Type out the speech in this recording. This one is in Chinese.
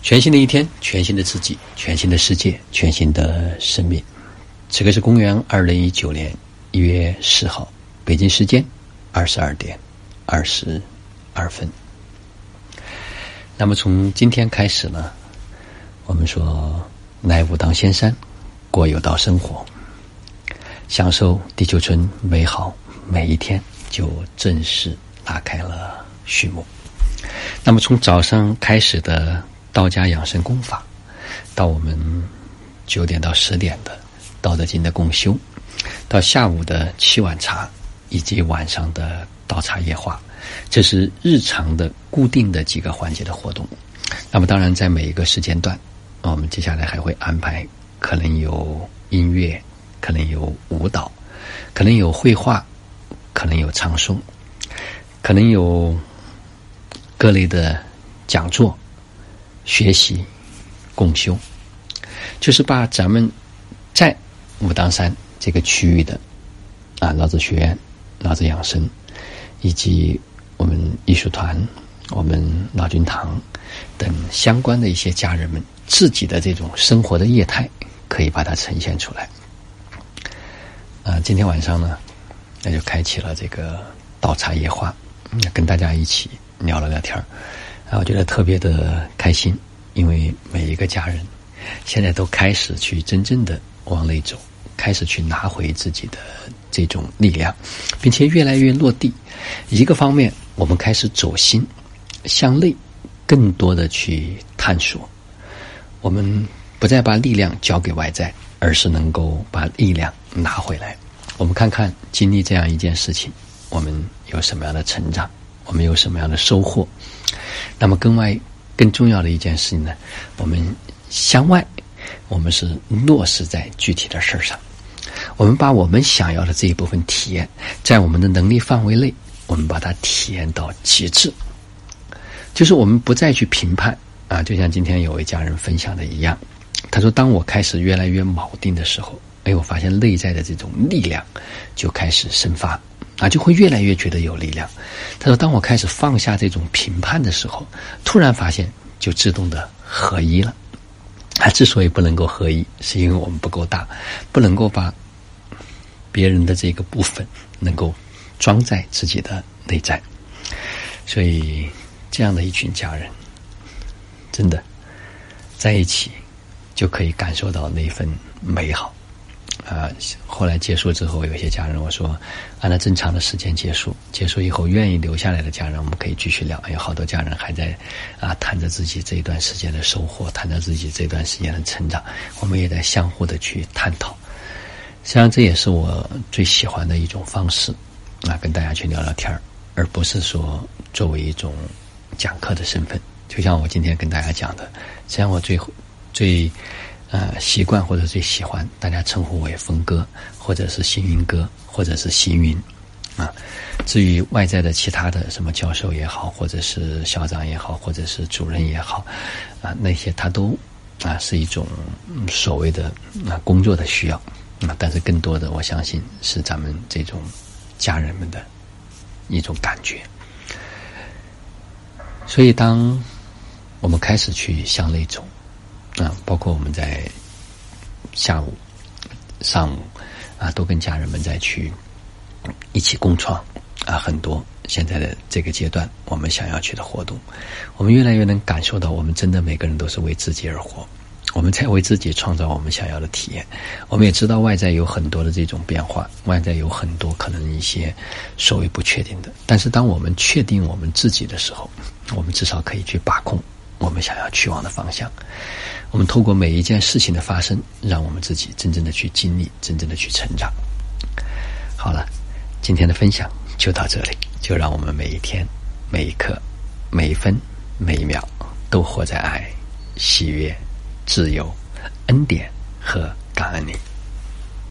全新的一天，全新的自己，全新的世界，全新的生命。此刻是公元二零一九年一月四号，北京时间二十二点二十二分。那么从今天开始呢，我们说来武当仙山过有道生活，享受地球村美好每一天，就正式拉开了序幕。那么从早上开始的。道家养生功法，到我们九点到十点的《道德经》的共修，到下午的七碗茶，以及晚上的道茶夜话，这是日常的固定的几个环节的活动。那么，当然在每一个时间段，我们接下来还会安排，可能有音乐，可能有舞蹈，可能有绘画，可能有唱诵，可能有各类的讲座。学习共修，就是把咱们在武当山这个区域的啊老子学院、老子养生，以及我们艺术团、我们老君堂等相关的一些家人们自己的这种生活的业态，可以把它呈现出来。啊，今天晚上呢，那就开启了这个倒茶夜话，跟大家一起聊了聊天儿。啊，我觉得特别的开心，因为每一个家人现在都开始去真正的往内走，开始去拿回自己的这种力量，并且越来越落地。一个方面，我们开始走心，向内更多的去探索。我们不再把力量交给外在，而是能够把力量拿回来。我们看看经历这样一件事情，我们有什么样的成长，我们有什么样的收获。那么，更外更重要的一件事情呢，我们向外，我们是落实在具体的事儿上。我们把我们想要的这一部分体验，在我们的能力范围内，我们把它体验到极致。就是我们不再去评判啊，就像今天有位家人分享的一样，他说：“当我开始越来越铆定的时候，哎，我发现内在的这种力量就开始生发。”啊，就会越来越觉得有力量。他说：“当我开始放下这种评判的时候，突然发现就自动的合一了。啊，之所以不能够合一，是因为我们不够大，不能够把别人的这个部分能够装在自己的内在。所以，这样的一群家人，真的在一起就可以感受到那份美好。”啊，后来结束之后，有些家人我说，按照正常的时间结束，结束以后愿意留下来的家人，我们可以继续聊。有好多家人还在啊谈着自己这一段时间的收获，谈着自己这段时间的成长，我们也在相互的去探讨。实际上，这也是我最喜欢的一种方式啊，跟大家去聊聊天儿，而不是说作为一种讲课的身份。就像我今天跟大家讲的，实际上我最最。呃，习惯或者最喜欢，大家称呼为峰哥，或者是行云哥，或者是行云，啊。至于外在的其他的什么教授也好，或者是校长也好，或者是主任也好，啊，那些他都啊是一种所谓的啊工作的需要，啊，但是更多的我相信是咱们这种家人们的一种感觉。所以，当我们开始去向内走。啊，包括我们在下午、上午啊，都跟家人们在去一起共创啊，很多现在的这个阶段，我们想要去的活动，我们越来越能感受到，我们真的每个人都是为自己而活，我们在为自己创造我们想要的体验。我们也知道外在有很多的这种变化，外在有很多可能一些所谓不确定的，但是当我们确定我们自己的时候，我们至少可以去把控。我们想要去往的方向，我们透过每一件事情的发生，让我们自己真正的去经历，真正的去成长。好了，今天的分享就到这里，就让我们每一天、每一刻、每一分、每一秒，都活在爱、喜悦、自由、恩典和感恩里。